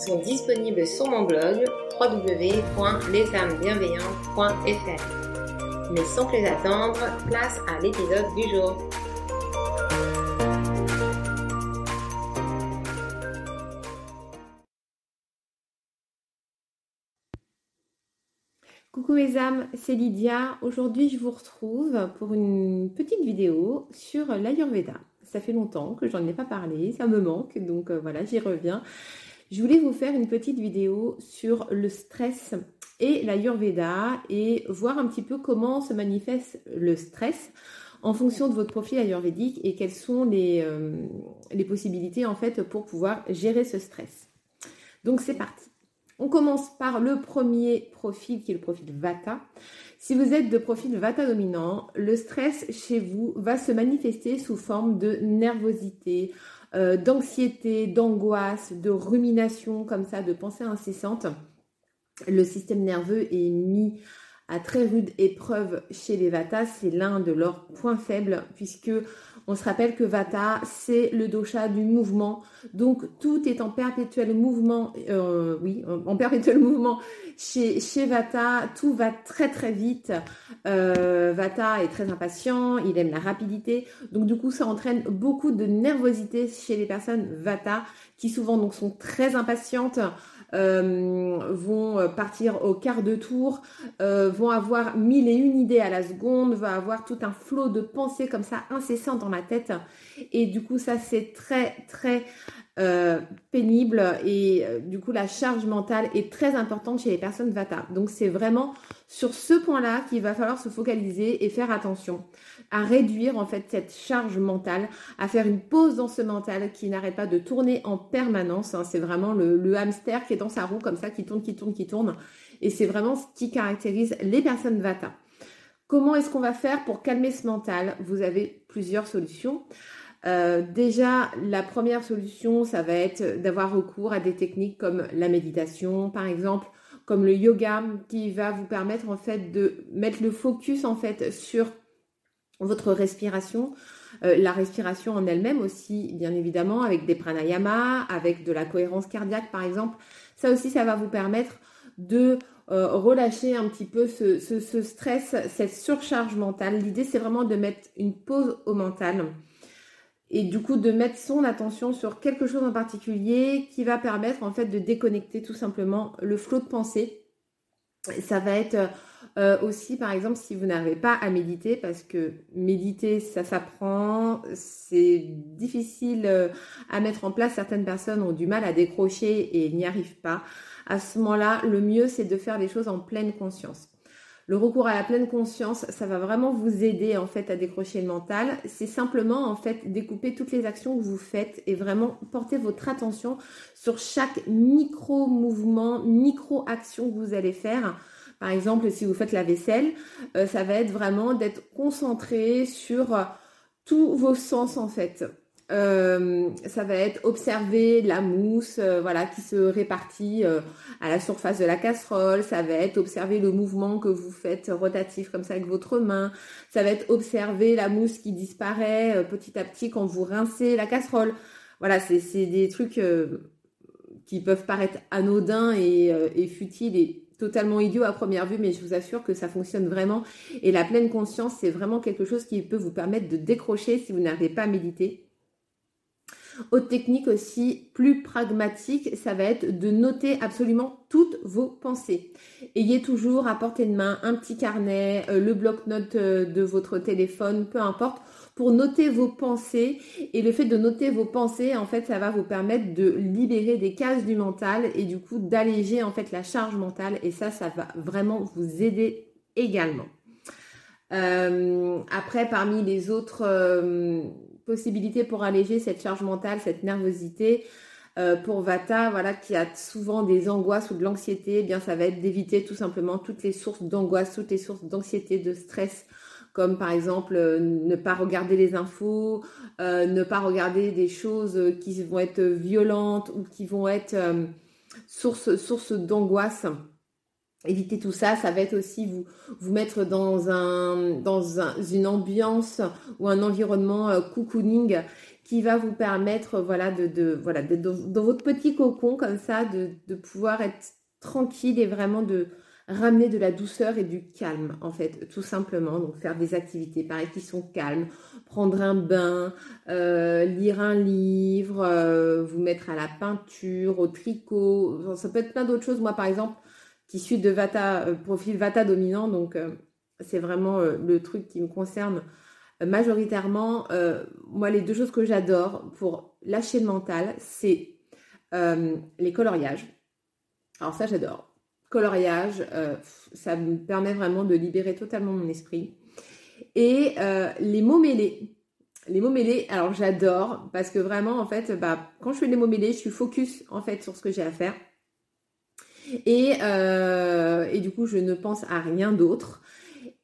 sont disponibles sur mon blog www.lesamesbienveillantes.fr. Mais sans plus attendre, place à l'épisode du jour. Coucou mes âmes, c'est Lydia. Aujourd'hui, je vous retrouve pour une petite vidéo sur l'Ayurveda. Ça fait longtemps que j'en ai pas parlé, ça me manque, donc euh, voilà, j'y reviens. Je voulais vous faire une petite vidéo sur le stress et la et voir un petit peu comment se manifeste le stress en fonction de votre profil ayurvédique et quelles sont les, euh, les possibilités en fait pour pouvoir gérer ce stress. Donc c'est parti. On commence par le premier profil qui est le profil Vata. Si vous êtes de profil Vata dominant, le stress chez vous va se manifester sous forme de nervosité, euh, d'anxiété, d'angoisse, de rumination, comme ça, de pensées incessantes. Le système nerveux est mis à très rude épreuve chez les Vata, c'est l'un de leurs points faibles puisque on se rappelle que Vata c'est le dosha du mouvement, donc tout est en perpétuel mouvement, euh, oui, en perpétuel mouvement chez, Vata, tout va très très vite. Euh, Vata est très impatient, il aime la rapidité, donc du coup ça entraîne beaucoup de nervosité chez les personnes Vata qui souvent donc sont très impatientes. Euh, vont partir au quart de tour, euh, vont avoir mille et une idées à la seconde, vont avoir tout un flot de pensées comme ça incessant dans la tête. Et du coup, ça c'est très très euh, pénible et du coup la charge mentale est très importante chez les personnes Vata. Donc c'est vraiment sur ce point-là qu'il va falloir se focaliser et faire attention à réduire en fait cette charge mentale, à faire une pause dans ce mental qui n'arrête pas de tourner en permanence. Hein. C'est vraiment le, hamster qui est dans sa roue comme ça, qui tourne, qui tourne, qui tourne. Et c'est vraiment ce qui caractérise les personnes Vata. Comment est-ce qu'on va faire pour calmer ce mental? Vous avez plusieurs solutions. Euh, déjà, la première solution, ça va être d'avoir recours à des techniques comme la méditation, par exemple, comme le yoga, qui va vous permettre en fait de mettre le focus en fait sur votre respiration, euh, la respiration en elle-même aussi, bien évidemment, avec des pranayama, avec de la cohérence cardiaque par exemple. Ça aussi, ça va vous permettre de euh, relâcher un petit peu ce, ce, stress, cette surcharge mentale. L'idée, c'est vraiment de mettre une pause au mental et du coup de mettre son attention sur quelque chose en particulier qui va permettre en fait de déconnecter tout simplement le flot de pensée. Ça va être euh, aussi, par exemple, si vous n'arrivez pas à méditer, parce que méditer, ça s'apprend, c'est difficile euh, à mettre en place. Certaines personnes ont du mal à décrocher et n'y arrivent pas. À ce moment-là, le mieux, c'est de faire les choses en pleine conscience. Le recours à la pleine conscience, ça va vraiment vous aider en fait à décrocher le mental. C'est simplement en fait découper toutes les actions que vous faites et vraiment porter votre attention sur chaque micro mouvement, micro action que vous allez faire par exemple, si vous faites la vaisselle, euh, ça va être vraiment d'être concentré sur euh, tous vos sens en fait. Euh, ça va être observer la mousse voilà qui se répartit à la surface de la casserole. Ça va être observer le mouvement que vous faites rotatif comme ça avec votre main. Ça va être observer la mousse qui disparaît petit à petit quand vous rincez la casserole. Voilà c'est des trucs qui peuvent paraître anodins et, futiles totalement idiot à première vue, mais je vous assure que ça fonctionne vraiment. Et la pleine conscience, c'est vraiment quelque chose qui peut vous permettre de décrocher si vous n'arrivez pas à méditer. Autre technique aussi plus pragmatique, ça va être de noter absolument toutes vos pensées. Ayez toujours à portée de main un petit carnet, euh, le bloc-notes euh, de votre téléphone, peu importe, pour noter vos pensées. Et le fait de noter vos pensées, en fait, ça va vous permettre de libérer des cases du mental et du coup d'alléger en fait la charge mentale. Et ça, ça va vraiment vous aider également. Euh, après, parmi les autres possibilités pour alléger cette charge mentale, cette nervosité, Euh, pour Vata, voilà, qui a souvent des angoisses ou de l'anxiété, eh bien ça va être d'éviter tout simplement toutes les sources d'angoisse, toutes les sources d'anxiété, de stress, comme par exemple euh, ne pas regarder les infos, euh, ne pas regarder des choses qui vont être violentes ou qui vont être source, source d'angoisse. Éviter tout ça, ça va être aussi vous, vous mettre dans, un, dans une ambiance ou un environnement cocooning qui va vous permettre voilà, de, de voilà, d'être dans, votre petit cocon comme ça, de, de pouvoir être tranquille et vraiment de, ramener de la douceur et du calme, en fait, tout simplement. Donc, faire des activités, pareil, qui sont calmes, prendre un bain, euh, lire un livre, euh, vous mettre à la peinture, au tricot. Ça peut être plein d'autres choses. Moi, par exemple, qui suis de Vata, euh, profil Vata dominant, donc c'est vraiment le truc qui me concerne majoritairement. moi, les deux choses que j'adore pour lâcher le mental, c'est les coloriages. Alors ça, j'adore coloriage. Euh, ça me permet vraiment de libérer totalement mon esprit. Et euh, les mots mêlés. Les mots mêlés, alors j'adore parce que vraiment, en fait, bah, quand je fais des mots mêlés, je suis focus en fait sur ce que j'ai à faire. Et, euh, et, du coup, je ne pense à rien d'autre.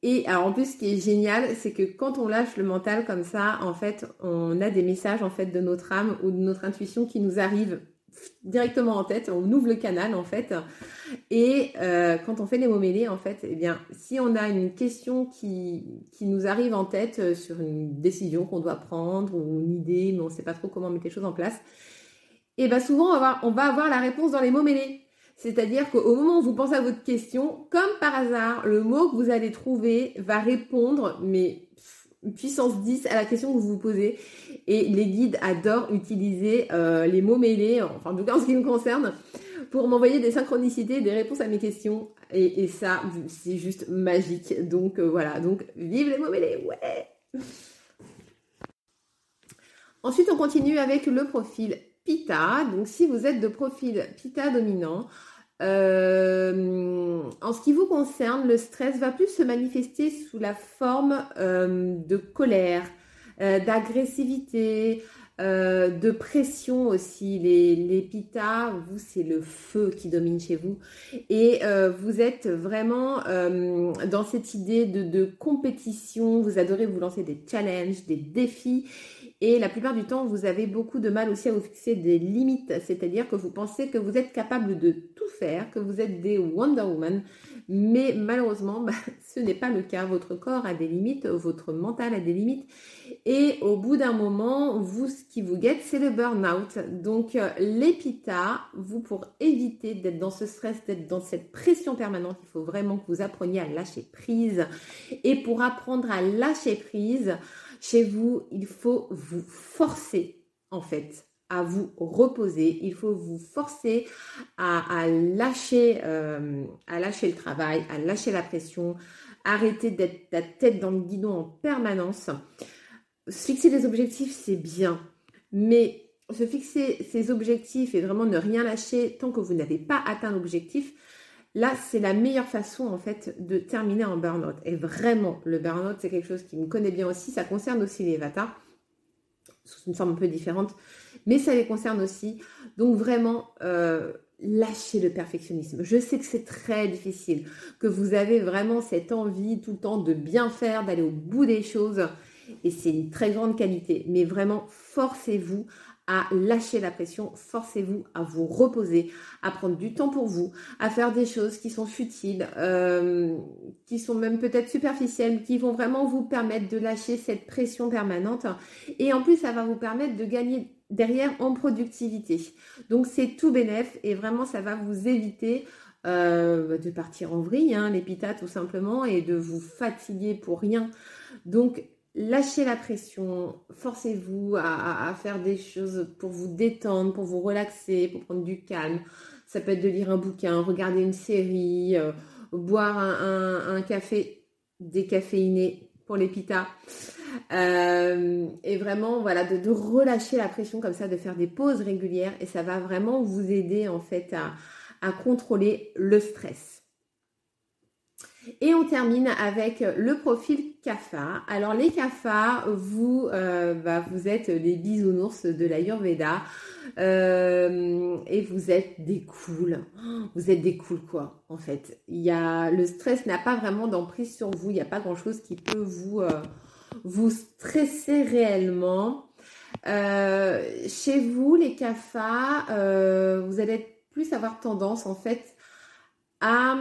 Et alors en plus, ce qui est génial, c'est que quand on lâche le mental comme ça, en fait, on a des messages en fait de notre âme ou de notre intuition qui nous arrivent directement en tête, on ouvre le canal en fait. Et euh, quand on fait les mots mêlés, en fait, eh bien, si on a une question qui, nous arrive en tête euh, sur une décision qu'on doit prendre ou une idée, mais on ne sait pas trop comment mettre les choses en place, et eh bien souvent on va, on va avoir la réponse dans les mots mêlés. C'est-à-dire qu'au moment où vous pensez à votre question, comme par hasard, le mot que vous allez trouver va répondre, mais puissance 10 à la question que vous vous posez. Et les guides adorent utiliser euh, les mots mêlés, enfin en tout cas en ce qui me concerne, pour m'envoyer des synchronicités, des réponses à mes questions. Et, ça, c'est juste magique. Donc euh, voilà, donc vive les mots mêlés, ouais Ensuite, on continue avec le profil Pita. Donc si vous êtes de profil Pita dominant, euh, en ce qui vous concerne, le stress va plus se manifester sous la forme euh, de colère, euh, d'agressivité, de pression aussi. Les, les vous, c'est le feu qui domine chez vous. Et vous êtes vraiment dans cette idée de, de compétition. Vous adorez vous lancer des challenges, des défis. Et la plupart du temps, vous avez beaucoup de mal aussi à vous fixer des limites, c'est-à-dire que vous pensez que vous êtes capable de tout faire, que vous êtes des Wonder Woman, mais malheureusement, bah, ce n'est pas le cas. Votre corps a des limites, votre mental a des limites, et au bout d'un moment, vous, ce qui vous guette, c'est le burn-out. Donc, euh, l'épita, vous, pour éviter d'être dans ce stress, d'être dans cette pression permanente, il faut vraiment que vous appreniez à lâcher prise. Et pour apprendre à lâcher prise, chez vous, il faut vous forcer, en fait, à vous reposer. Il faut vous forcer à, lâcher, euh, à lâcher le travail, à lâcher la pression, arrêter d'être la tête dans le guidon en permanence. fixer des objectifs, c'est bien, mais se fixer ces objectifs et vraiment ne rien lâcher tant que vous n'avez pas atteint l'objectif, Là, c'est la meilleure façon en fait de terminer en burn-out. Et vraiment, le burn-out, c'est quelque chose qui me connaît bien aussi. Ça concerne aussi les Vata, sous une forme un peu différente, mais ça les concerne aussi. Donc vraiment, euh, lâchez le perfectionnisme. Je sais que c'est très difficile, que vous avez vraiment cette envie tout le temps de bien faire, d'aller au bout des choses. Et c'est une très grande qualité. Mais vraiment, forcez-vous à lâcher la pression, forcez-vous à vous reposer, à prendre du temps pour vous, à faire des choses qui sont futiles, euh, qui sont même peut-être superficielles, qui vont vraiment vous permettre de lâcher cette pression permanente. Et en plus, ça va vous permettre de gagner derrière en productivité. Donc c'est tout bénef et vraiment ça va vous éviter euh, de partir en vrille, hein, tout simplement, et de vous fatiguer pour rien. Donc lâchez la pression, forcez-vous à, faire des choses pour vous détendre, pour vous relaxer, pour prendre du calme. Ça peut être de lire un bouquin, regarder une série, euh, boire un, café décaféiné pour les. Euh, et vraiment, voilà, de, relâcher la pression comme ça, de faire des pauses régulières et ça va vraiment vous aider en fait à contrôler le stress. Et on termine avec le profil CAFA. Alors les CAFA, vous, euh, bah, vous êtes les bisounours de l'Ayurveda euh, et vous êtes des cools. Vous êtes des cools quoi, en fait. Il y a, le stress n'a pas vraiment d'emprise sur vous. Il n'y a pas grand-chose qui peut vous, euh, vous stresser réellement. chez vous, les CAFA, vous allez plus avoir tendance en fait à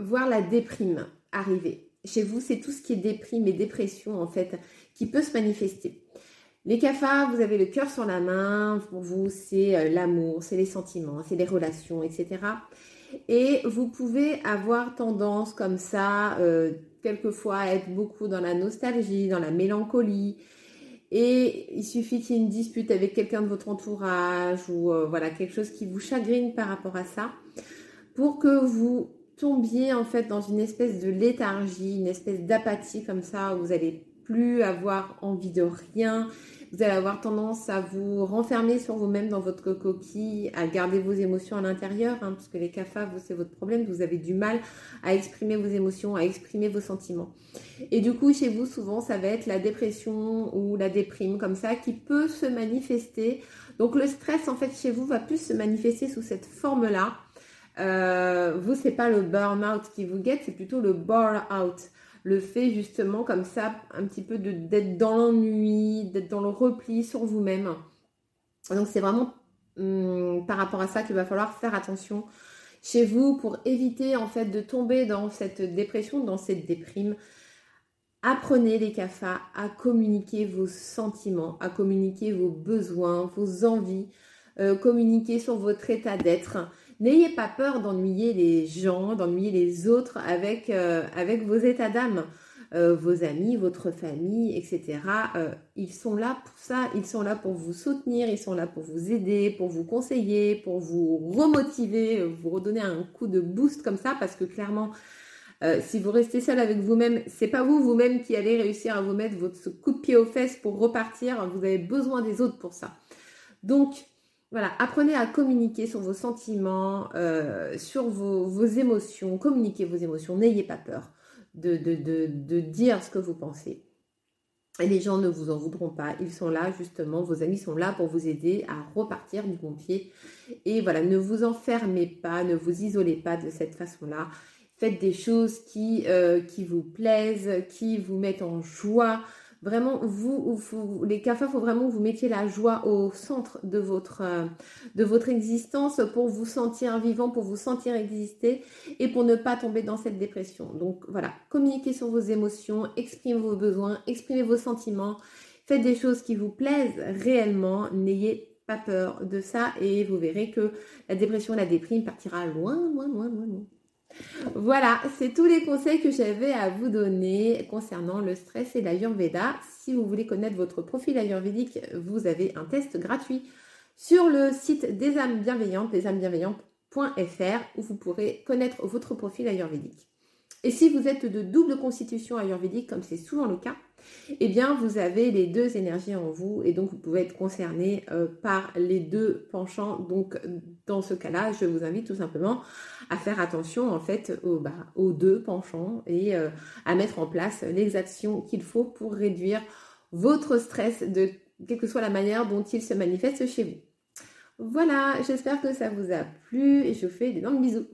voir la déprime arriver. Chez vous, c'est tout ce qui est déprime et dépression, en fait, qui peut se manifester. Les cafards, vous avez le cœur sur la main. Pour vous, c'est euh, l'amour, c'est les sentiments, c'est les relations, etc. Et vous pouvez avoir tendance comme ça, euh, quelquefois, à être beaucoup dans la nostalgie, dans la mélancolie. Et il suffit qu'il y ait une dispute avec quelqu'un de votre entourage ou euh, voilà quelque chose qui vous chagrine par rapport à ça, pour que vous tombiez en fait dans une espèce de léthargie, une espèce d'apathie comme ça, où vous allez plus avoir envie de rien, vous allez avoir tendance à vous renfermer sur vous-même dans votre coquille, à garder vos émotions à l'intérieur, hein, parce que les cafards, c'est votre problème, vous avez du mal à exprimer vos émotions, à exprimer vos sentiments. Et du coup, chez vous, souvent, ça va être la dépression ou la déprime comme ça qui peut se manifester. Donc le stress, en fait, chez vous, va plus se manifester sous cette forme-là. Euh, vous, c'est pas le burn-out qui vous guette, c'est plutôt le bore-out. Le fait justement comme ça, un petit peu d'être dans l'ennui, d'être dans le repli sur vous-même. Donc c'est vraiment hum, par rapport à ça qu'il va falloir faire attention chez vous pour éviter en fait de tomber dans cette dépression, dans cette déprime. Apprenez les CAFA à communiquer vos sentiments, à communiquer vos besoins, vos envies, euh, communiquer sur votre état d'être. N'ayez pas peur d'ennuyer les gens, d'ennuyer les autres avec, euh, vos états d'âme. Euh, vos amis, votre famille, etc. Euh, ils sont là pour ça, ils sont là pour vous soutenir, ils sont là pour vous aider, pour vous conseiller, pour vous remotiver, vous redonner un coup de boost comme ça, parce que clairement, si vous restez seul avec vous-même, c'est pas vous vous-même qui allez réussir à vous mettre votre coup de pied aux fesses pour repartir. Vous avez besoin des autres pour ça. Donc, voilà, apprenez à communiquer sur vos sentiments, euh, sur vos, émotions, communiquez vos émotions, n'ayez pas peur de, de, dire ce que vous pensez. Et les gens ne vous en voudront pas, ils sont là justement, vos amis sont là pour vous aider à repartir du bon pied. Et voilà, ne vous enfermez pas, ne vous isolez pas de cette façon-là. Faites des choses qui, euh, qui vous plaisent, qui vous mettent en joie, Vraiment, vous, les CAFA, il faut vraiment que vous mettiez la joie au centre de votre, euh, de votre existence pour vous sentir vivant, pour vous sentir exister et pour ne pas tomber dans cette dépression. Donc voilà, communiquez sur vos émotions, exprimez vos besoins, exprimez vos sentiments, faites des choses qui vous plaisent réellement, n'ayez pas peur de ça et vous verrez que la dépression, la déprime partira loin, loin, loin, loin, loin. Voilà, c'est tous les conseils que j'avais à vous donner concernant le stress et l'Ayurveda. Si vous voulez connaître votre profil ayurvédique, vous avez un test gratuit sur le site des âmes bienveillantes, lesamesbienveillantes.fr où vous pourrez connaître votre profil ayurvédique. Et si vous êtes de double constitution ayurvédique, comme c'est souvent le cas, eh bien, vous avez les deux énergies en vous et donc vous pouvez être concerné euh, par les deux penchants. Donc, dans ce cas-là, je vous invite tout simplement à faire attention en fait aux, bah, deux penchants et euh, à mettre en place les actions qu'il faut pour réduire votre stress de quelle que soit la manière dont il se manifeste chez vous. Voilà, j'espère que ça vous a plu et je vous fais d'énormes bisous.